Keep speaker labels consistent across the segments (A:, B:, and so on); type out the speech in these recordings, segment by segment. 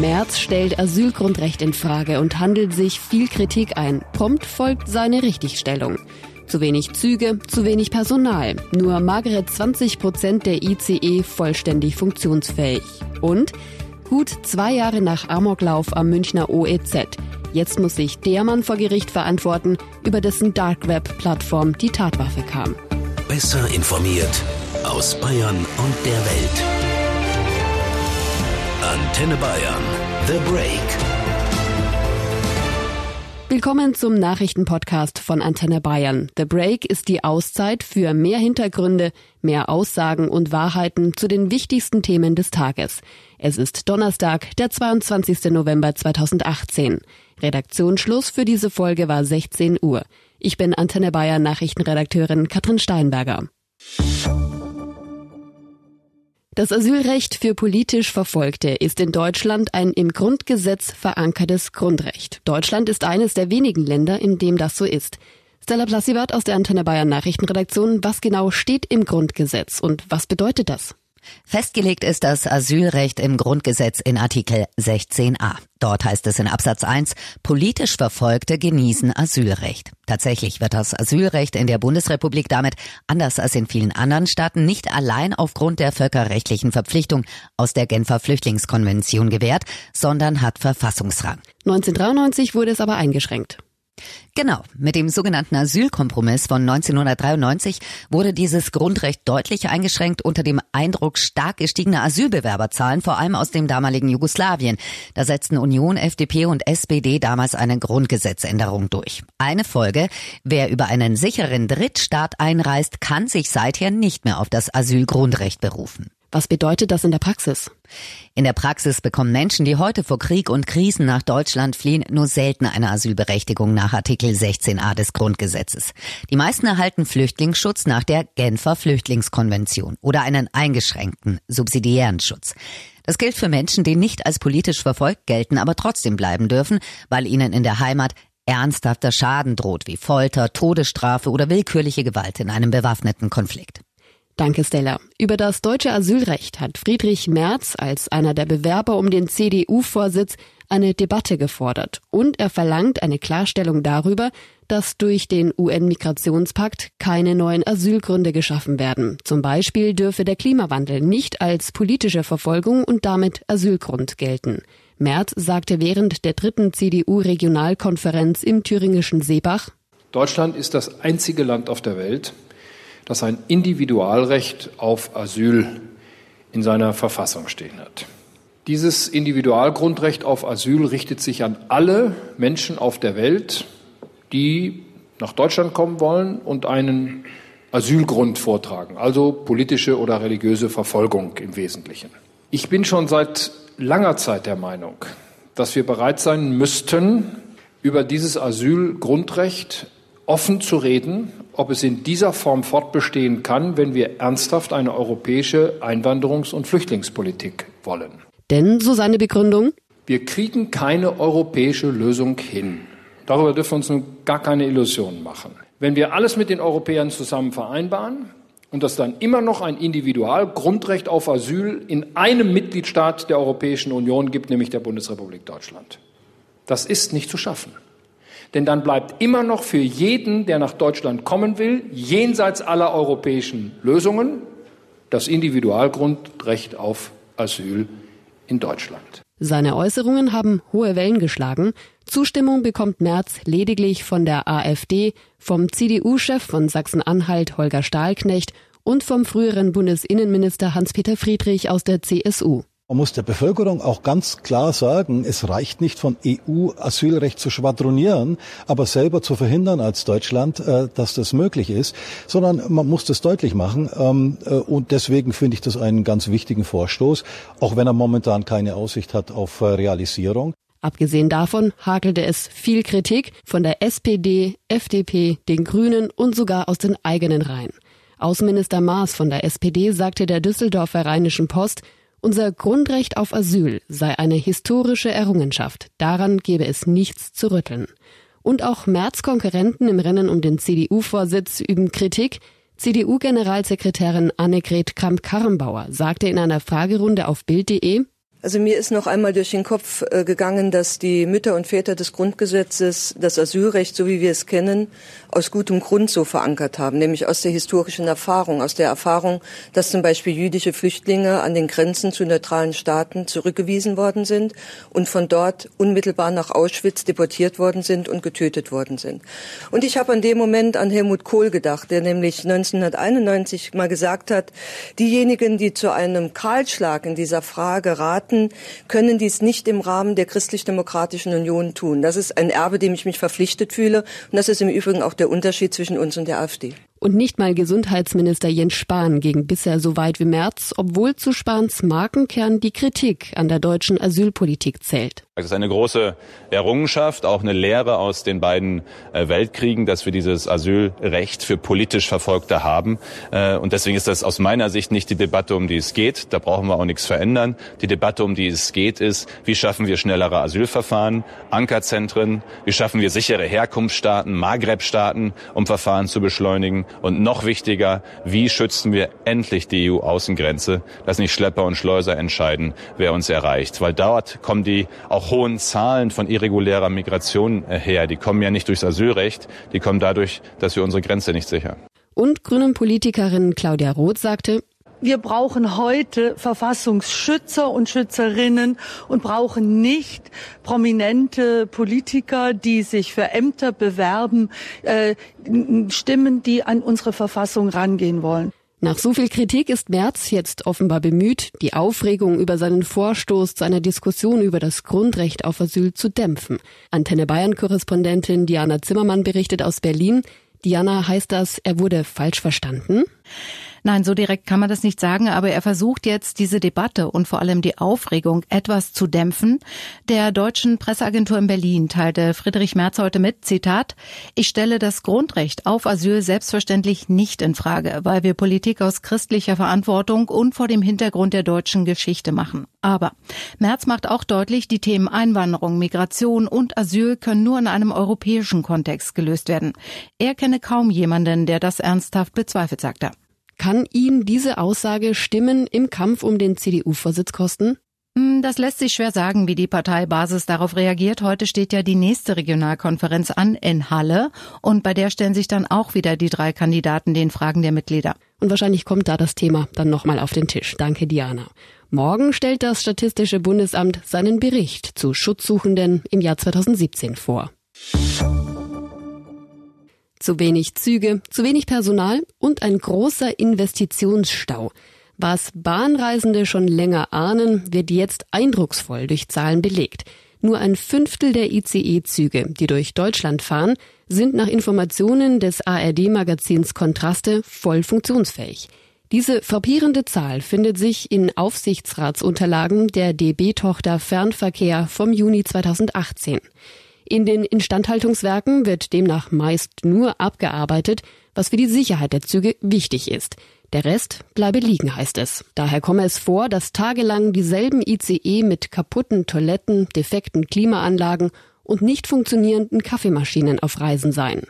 A: Merz stellt Asylgrundrecht in Frage und handelt sich viel Kritik ein. Prompt folgt seine Richtigstellung. Zu wenig Züge, zu wenig Personal. Nur magere 20 Prozent der ICE vollständig funktionsfähig. Und gut zwei Jahre nach Amoklauf am Münchner OEZ. Jetzt muss sich der Mann vor Gericht verantworten, über dessen Dark Web Plattform die Tatwaffe kam.
B: Besser informiert aus Bayern und der Welt. Antenne Bayern. The Break.
A: Willkommen zum Nachrichtenpodcast von Antenne Bayern. The Break ist die Auszeit für mehr Hintergründe, mehr Aussagen und Wahrheiten zu den wichtigsten Themen des Tages. Es ist Donnerstag, der 22. November 2018. Redaktionsschluss für diese Folge war 16 Uhr. Ich bin Antenne Bayern Nachrichtenredakteurin Katrin Steinberger. Das Asylrecht für politisch Verfolgte ist in Deutschland ein im Grundgesetz verankertes Grundrecht. Deutschland ist eines der wenigen Länder, in dem das so ist. Stella Plassibert aus der Antenne Bayern Nachrichtenredaktion. Was genau steht im Grundgesetz und was bedeutet das?
C: Festgelegt ist das Asylrecht im Grundgesetz in Artikel 16a. Dort heißt es in Absatz 1, politisch Verfolgte genießen Asylrecht. Tatsächlich wird das Asylrecht in der Bundesrepublik damit, anders als in vielen anderen Staaten, nicht allein aufgrund der völkerrechtlichen Verpflichtung aus der Genfer Flüchtlingskonvention gewährt, sondern hat Verfassungsrang.
A: 1993 wurde es aber eingeschränkt.
C: Genau, mit dem sogenannten Asylkompromiss von 1993 wurde dieses Grundrecht deutlich eingeschränkt unter dem Eindruck stark gestiegener Asylbewerberzahlen, vor allem aus dem damaligen Jugoslawien. Da setzten Union, FDP und SPD damals eine Grundgesetzänderung durch. Eine Folge, wer über einen sicheren Drittstaat einreist, kann sich seither nicht mehr auf das Asylgrundrecht berufen.
A: Was bedeutet das in der Praxis?
C: In der Praxis bekommen Menschen, die heute vor Krieg und Krisen nach Deutschland fliehen, nur selten eine Asylberechtigung nach Artikel 16a des Grundgesetzes. Die meisten erhalten Flüchtlingsschutz nach der Genfer Flüchtlingskonvention oder einen eingeschränkten subsidiären Schutz. Das gilt für Menschen, die nicht als politisch verfolgt gelten, aber trotzdem bleiben dürfen, weil ihnen in der Heimat ernsthafter Schaden droht, wie Folter, Todesstrafe oder willkürliche Gewalt in einem bewaffneten Konflikt.
A: Danke, Stella. Über das deutsche Asylrecht hat Friedrich Merz als einer der Bewerber um den CDU-Vorsitz eine Debatte gefordert und er verlangt eine Klarstellung darüber, dass durch den UN-Migrationspakt keine neuen Asylgründe geschaffen werden. Zum Beispiel dürfe der Klimawandel nicht als politische Verfolgung und damit Asylgrund gelten. Merz sagte während der dritten CDU-Regionalkonferenz im thüringischen Seebach,
D: Deutschland ist das einzige Land auf der Welt, das ein Individualrecht auf Asyl in seiner Verfassung stehen hat. Dieses Individualgrundrecht auf Asyl richtet sich an alle Menschen auf der Welt, die nach Deutschland kommen wollen und einen Asylgrund vortragen, also politische oder religiöse Verfolgung im Wesentlichen. Ich bin schon seit langer Zeit der Meinung, dass wir bereit sein müssten, über dieses Asylgrundrecht offen zu reden, ob es in dieser Form fortbestehen kann, wenn wir ernsthaft eine europäische Einwanderungs- und Flüchtlingspolitik wollen.
A: Denn, so seine Begründung,
D: wir kriegen keine europäische Lösung hin. Darüber dürfen wir uns nun gar keine Illusionen machen. Wenn wir alles mit den Europäern zusammen vereinbaren und es dann immer noch ein Individualgrundrecht auf Asyl in einem Mitgliedstaat der Europäischen Union gibt, nämlich der Bundesrepublik Deutschland. Das ist nicht zu schaffen. Denn dann bleibt immer noch für jeden, der nach Deutschland kommen will, jenseits aller europäischen Lösungen, das Individualgrundrecht auf Asyl in Deutschland.
A: Seine Äußerungen haben hohe Wellen geschlagen. Zustimmung bekommt Merz lediglich von der AfD, vom CDU-Chef von Sachsen-Anhalt Holger Stahlknecht und vom früheren Bundesinnenminister Hans-Peter Friedrich aus der CSU.
E: Man muss der Bevölkerung auch ganz klar sagen, es reicht nicht von EU-Asylrecht zu schwadronieren, aber selber zu verhindern als Deutschland, äh, dass das möglich ist, sondern man muss das deutlich machen. Ähm, äh, und deswegen finde ich das einen ganz wichtigen Vorstoß, auch wenn er momentan keine Aussicht hat auf äh, Realisierung.
A: Abgesehen davon hakelte es viel Kritik von der SPD, FDP, den Grünen und sogar aus den eigenen Reihen. Außenminister Maas von der SPD sagte der Düsseldorfer Rheinischen Post, unser Grundrecht auf Asyl sei eine historische Errungenschaft. Daran gebe es nichts zu rütteln. Und auch Merz-Konkurrenten im Rennen um den CDU-Vorsitz üben Kritik. CDU-Generalsekretärin Annegret Kramp-Karrenbauer sagte in einer Fragerunde auf Bild.de,
F: Also mir ist noch einmal durch den Kopf äh, gegangen, dass die Mütter und Väter des Grundgesetzes das Asylrecht, so wie wir es kennen, aus gutem Grund so verankert haben, nämlich aus der historischen Erfahrung, aus der Erfahrung, dass zum Beispiel jüdische Flüchtlinge an den Grenzen zu neutralen Staaten zurückgewiesen worden sind und von dort unmittelbar nach Auschwitz deportiert worden sind und getötet worden sind. Und ich habe an dem Moment an Helmut Kohl gedacht, der nämlich 1991 mal gesagt hat, diejenigen, die zu einem Kahlschlag in dieser Frage raten, können dies nicht im Rahmen der christlich-demokratischen Union tun. Das ist ein Erbe, dem ich mich verpflichtet fühle. Und das ist im Übrigen auch der Unterschied zwischen uns und der AfD.
A: Und nicht mal Gesundheitsminister Jens Spahn ging bisher so weit wie Merz, obwohl zu Spahns Markenkern die Kritik an der deutschen Asylpolitik zählt.
G: Es ist eine große Errungenschaft, auch eine Lehre aus den beiden äh, Weltkriegen, dass wir dieses Asylrecht für politisch Verfolgte haben. Äh, und deswegen ist das aus meiner Sicht nicht die Debatte, um die es geht. Da brauchen wir auch nichts verändern. Die Debatte, um die es geht, ist, wie schaffen wir schnellere Asylverfahren, Ankerzentren, wie schaffen wir sichere Herkunftsstaaten, Maghreb-Staaten, um Verfahren zu beschleunigen. Und noch wichtiger, wie schützen wir endlich die EU-Außengrenze, dass nicht Schlepper und Schleuser entscheiden, wer uns erreicht. Weil dort kommen die auch hohen Zahlen von irregulärer Migration äh, her. Die kommen ja nicht durchs Asylrecht, die kommen dadurch, dass wir unsere Grenze nicht sichern.
A: Und grünen Politikerin Claudia Roth sagte,
H: wir brauchen heute Verfassungsschützer und Schützerinnen und brauchen nicht prominente Politiker, die sich für Ämter bewerben, äh, Stimmen, die an unsere Verfassung rangehen wollen.
A: Nach so viel Kritik ist Merz jetzt offenbar bemüht, die Aufregung über seinen Vorstoß zu einer Diskussion über das Grundrecht auf Asyl zu dämpfen. Antenne Bayern-Korrespondentin Diana Zimmermann berichtet aus Berlin. Diana, heißt das, er wurde falsch verstanden?
I: Nein, so direkt kann man das nicht sagen, aber er versucht jetzt diese Debatte und vor allem die Aufregung etwas zu dämpfen. Der deutschen Presseagentur in Berlin teilte Friedrich Merz heute mit, Zitat, ich stelle das Grundrecht auf Asyl selbstverständlich nicht in Frage, weil wir Politik aus christlicher Verantwortung und vor dem Hintergrund der deutschen Geschichte machen. Aber Merz macht auch deutlich, die Themen Einwanderung, Migration und Asyl können nur in einem europäischen Kontext gelöst werden. Er kenne kaum jemanden, der das ernsthaft bezweifelt, sagt er.
A: Kann ihn diese Aussage Stimmen im Kampf um den CDU-Vorsitz kosten?
I: Hm, das lässt sich schwer sagen, wie die Parteibasis darauf reagiert. Heute steht ja die nächste Regionalkonferenz an in Halle und bei der stellen sich dann auch wieder die drei Kandidaten den Fragen der Mitglieder.
A: Und wahrscheinlich kommt da das Thema dann nochmal auf den Tisch. Danke, Diana. Morgen stellt das Statistische Bundesamt seinen Bericht zu Schutzsuchenden im Jahr 2017 vor. Zu wenig Züge, zu wenig Personal und ein großer Investitionsstau. Was Bahnreisende schon länger ahnen, wird jetzt eindrucksvoll durch Zahlen belegt. Nur ein Fünftel der ICE-Züge, die durch Deutschland fahren, sind nach Informationen des ARD-Magazins Kontraste voll funktionsfähig. Diese frappierende Zahl findet sich in Aufsichtsratsunterlagen der DB-Tochter Fernverkehr vom Juni 2018. In den Instandhaltungswerken wird demnach meist nur abgearbeitet, was für die Sicherheit der Züge wichtig ist. Der Rest bleibe liegen, heißt es. Daher komme es vor, dass tagelang dieselben ICE mit kaputten Toiletten, defekten Klimaanlagen und nicht funktionierenden Kaffeemaschinen auf Reisen seien.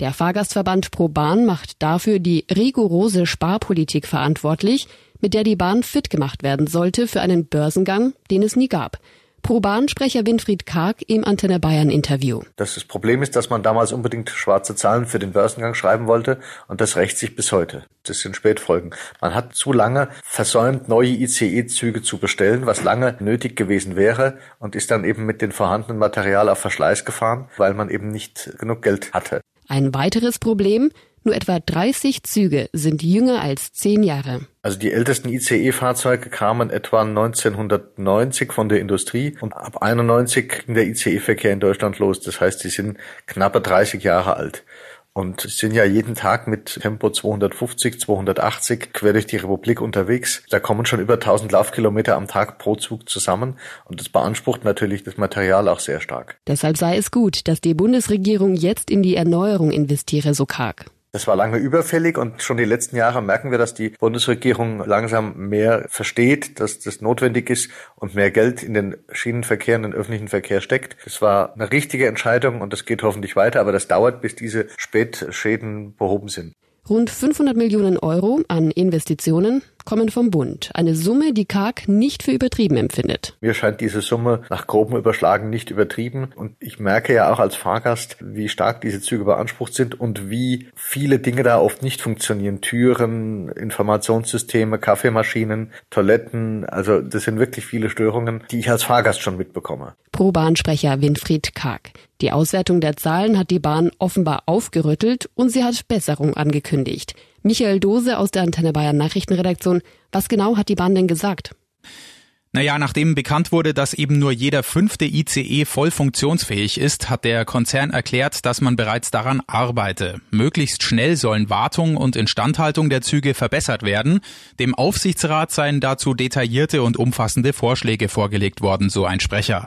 A: Der Fahrgastverband ProBahn macht dafür die rigorose Sparpolitik verantwortlich, mit der die Bahn fit gemacht werden sollte für einen Börsengang, den es nie gab. Pro-Bahn-Sprecher Winfried Karg im Antenne Bayern Interview.
J: Das, das Problem ist, dass man damals unbedingt schwarze Zahlen für den Börsengang schreiben wollte und das rächt sich bis heute. Das sind Spätfolgen. Man hat zu lange versäumt, neue ICE-Züge zu bestellen, was lange nötig gewesen wäre und ist dann eben mit dem vorhandenen Material auf Verschleiß gefahren, weil man eben nicht genug Geld hatte.
A: Ein weiteres Problem, nur etwa 30 Züge sind jünger als zehn Jahre.
J: Also die ältesten ICE-Fahrzeuge kamen etwa 1990 von der Industrie und ab 91 ging der ICE-Verkehr in Deutschland los. Das heißt, sie sind knappe 30 Jahre alt und sind ja jeden Tag mit Tempo 250, 280 quer durch die Republik unterwegs. Da kommen schon über 1000 Laufkilometer am Tag pro Zug zusammen und das beansprucht natürlich das Material auch sehr stark.
A: Deshalb sei es gut, dass die Bundesregierung jetzt in die Erneuerung investiere, so karg.
J: Das war lange überfällig und schon die letzten Jahre merken wir, dass die Bundesregierung langsam mehr versteht, dass das notwendig ist und mehr Geld in den Schienenverkehr, in den öffentlichen Verkehr steckt. Das war eine richtige Entscheidung und das geht hoffentlich weiter, aber das dauert, bis diese Spätschäden behoben sind.
A: Rund 500 Millionen Euro an Investitionen, kommen vom Bund. Eine Summe, die Karg nicht für übertrieben empfindet.
J: Mir scheint diese Summe nach grobem Überschlagen nicht übertrieben. Und ich merke ja auch als Fahrgast, wie stark diese Züge beansprucht sind und wie viele Dinge da oft nicht funktionieren. Türen, Informationssysteme, Kaffeemaschinen, Toiletten. Also das sind wirklich viele Störungen, die ich als Fahrgast schon mitbekomme.
A: Pro-Bahnsprecher Winfried Karg. Die Auswertung der Zahlen hat die Bahn offenbar aufgerüttelt und sie hat Besserung angekündigt. Michael Dose aus der Antenne Bayern Nachrichtenredaktion. Was genau hat die Bahn denn gesagt?
K: Naja, nachdem bekannt wurde, dass eben nur jeder fünfte ICE voll funktionsfähig ist, hat der Konzern erklärt, dass man bereits daran arbeite. Möglichst schnell sollen Wartung und Instandhaltung der Züge verbessert werden. Dem Aufsichtsrat seien dazu detaillierte und umfassende Vorschläge vorgelegt worden, so ein Sprecher.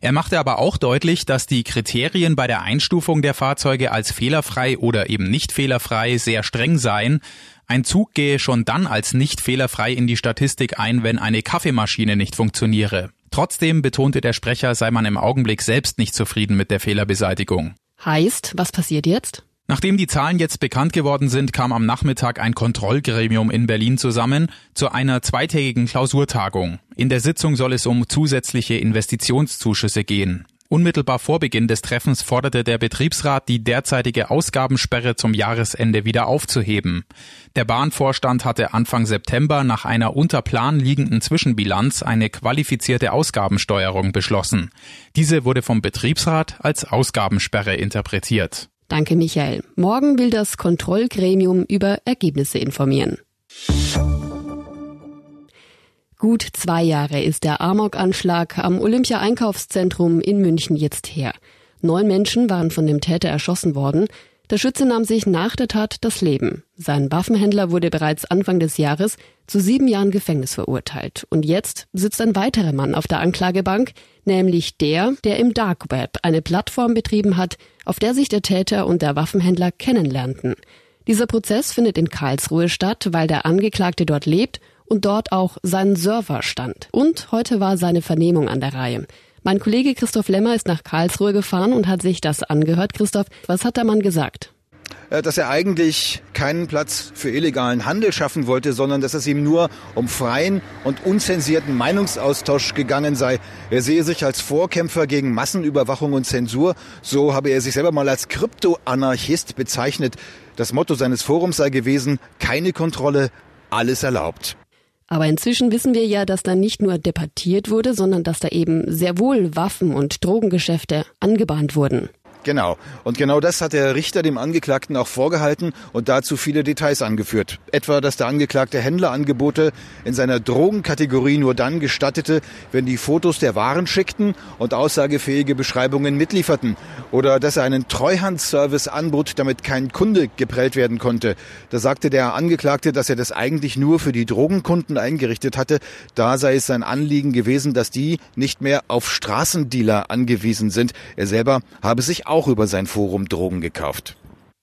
K: Er machte aber auch deutlich, dass die Kriterien bei der Einstufung der Fahrzeuge als fehlerfrei oder eben nicht fehlerfrei sehr streng seien. Ein Zug gehe schon dann als nicht fehlerfrei in die Statistik ein, wenn eine Kaffeemaschine nicht funktioniere. Trotzdem betonte der Sprecher, sei man im Augenblick selbst nicht zufrieden mit der Fehlerbeseitigung.
A: Heißt, was passiert jetzt?
K: Nachdem die Zahlen jetzt bekannt geworden sind, kam am Nachmittag ein Kontrollgremium in Berlin zusammen zu einer zweitägigen Klausurtagung. In der Sitzung soll es um zusätzliche Investitionszuschüsse gehen. Unmittelbar vor Beginn des Treffens forderte der Betriebsrat, die derzeitige Ausgabensperre zum Jahresende wieder aufzuheben. Der Bahnvorstand hatte Anfang September nach einer unter Plan liegenden Zwischenbilanz eine qualifizierte Ausgabensteuerung beschlossen. Diese wurde vom Betriebsrat als Ausgabensperre interpretiert.
A: Danke, Michael. Morgen will das Kontrollgremium über Ergebnisse informieren. Gut zwei Jahre ist der Amok-Anschlag am Olympia-Einkaufszentrum in München jetzt her. Neun Menschen waren von dem Täter erschossen worden. Der Schütze nahm sich nach der Tat das Leben. Sein Waffenhändler wurde bereits Anfang des Jahres zu sieben Jahren Gefängnis verurteilt. Und jetzt sitzt ein weiterer Mann auf der Anklagebank, nämlich der, der im Dark Web eine Plattform betrieben hat, auf der sich der Täter und der Waffenhändler kennenlernten. Dieser Prozess findet in Karlsruhe statt, weil der Angeklagte dort lebt und dort auch sein Server stand. Und heute war seine Vernehmung an der Reihe. Mein Kollege Christoph Lemmer ist nach Karlsruhe gefahren und hat sich das angehört. Christoph, was hat der Mann gesagt?
L: Äh, dass er eigentlich keinen Platz für illegalen Handel schaffen wollte, sondern dass es ihm nur um freien und unzensierten Meinungsaustausch gegangen sei. Er sehe sich als Vorkämpfer gegen Massenüberwachung und Zensur. So habe er sich selber mal als Kryptoanarchist bezeichnet. Das Motto seines Forums sei gewesen, keine Kontrolle, alles erlaubt.
A: Aber inzwischen wissen wir ja, dass da nicht nur debattiert wurde, sondern dass da eben sehr wohl Waffen und Drogengeschäfte angebahnt wurden.
L: Genau. Und genau das hat der Richter dem Angeklagten auch vorgehalten und dazu viele Details angeführt. Etwa, dass der Angeklagte Händlerangebote in seiner Drogenkategorie nur dann gestattete, wenn die Fotos der Waren schickten und aussagefähige Beschreibungen mitlieferten. Oder dass er einen Treuhandservice anbot, damit kein Kunde geprellt werden konnte. Da sagte der Angeklagte, dass er das eigentlich nur für die Drogenkunden eingerichtet hatte. Da sei es sein Anliegen gewesen, dass die nicht mehr auf Straßendealer angewiesen sind. Er selber habe sich auch über sein Forum Drogen gekauft.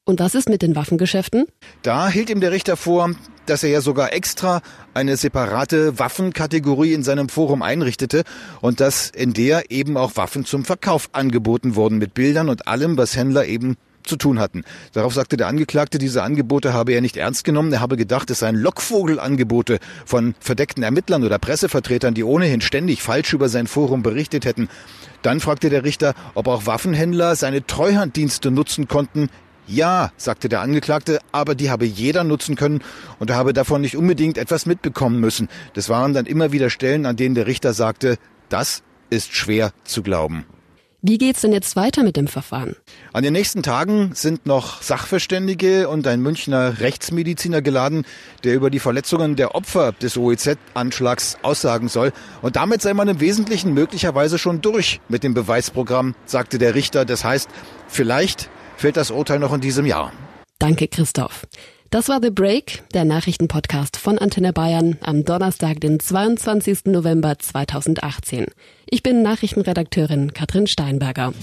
A: Und was ist mit den Waffengeschäften?
L: Da hielt ihm der Richter vor, dass er ja sogar extra eine separate Waffenkategorie in seinem Forum einrichtete und dass in der eben auch Waffen zum Verkauf angeboten wurden mit Bildern und allem, was Händler eben zu tun hatten. Darauf sagte der Angeklagte, diese Angebote habe er nicht ernst genommen. Er habe gedacht, es seien Lockvogelangebote von verdeckten Ermittlern oder Pressevertretern, die ohnehin ständig falsch über sein Forum berichtet hätten. Dann fragte der Richter, ob auch Waffenhändler seine Treuhanddienste nutzen konnten. Ja, sagte der Angeklagte, aber die habe jeder nutzen können und er habe davon nicht unbedingt etwas mitbekommen müssen. Das waren dann immer wieder Stellen, an denen der Richter sagte, das ist schwer zu glauben.
A: Wie geht's denn jetzt weiter mit dem Verfahren?
L: An den nächsten Tagen sind noch Sachverständige und ein Münchner Rechtsmediziner geladen, der über die Verletzungen der Opfer des OEZ-Anschlags aussagen soll. Und damit sei man im Wesentlichen möglicherweise schon durch mit dem Beweisprogramm, sagte der Richter. Das heißt, vielleicht fällt das Urteil noch in diesem Jahr.
A: Danke, Christoph. Das war The Break, der Nachrichtenpodcast von Antenne Bayern am Donnerstag, den 22. November 2018. Ich bin Nachrichtenredakteurin Katrin Steinberger.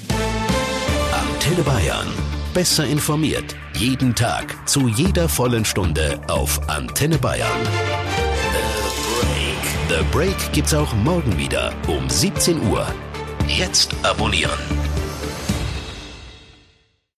B: Antenne Bayern. Besser informiert. Jeden Tag. Zu jeder vollen Stunde auf Antenne Bayern. The Break. The Break gibt's auch morgen wieder um 17 Uhr. Jetzt abonnieren.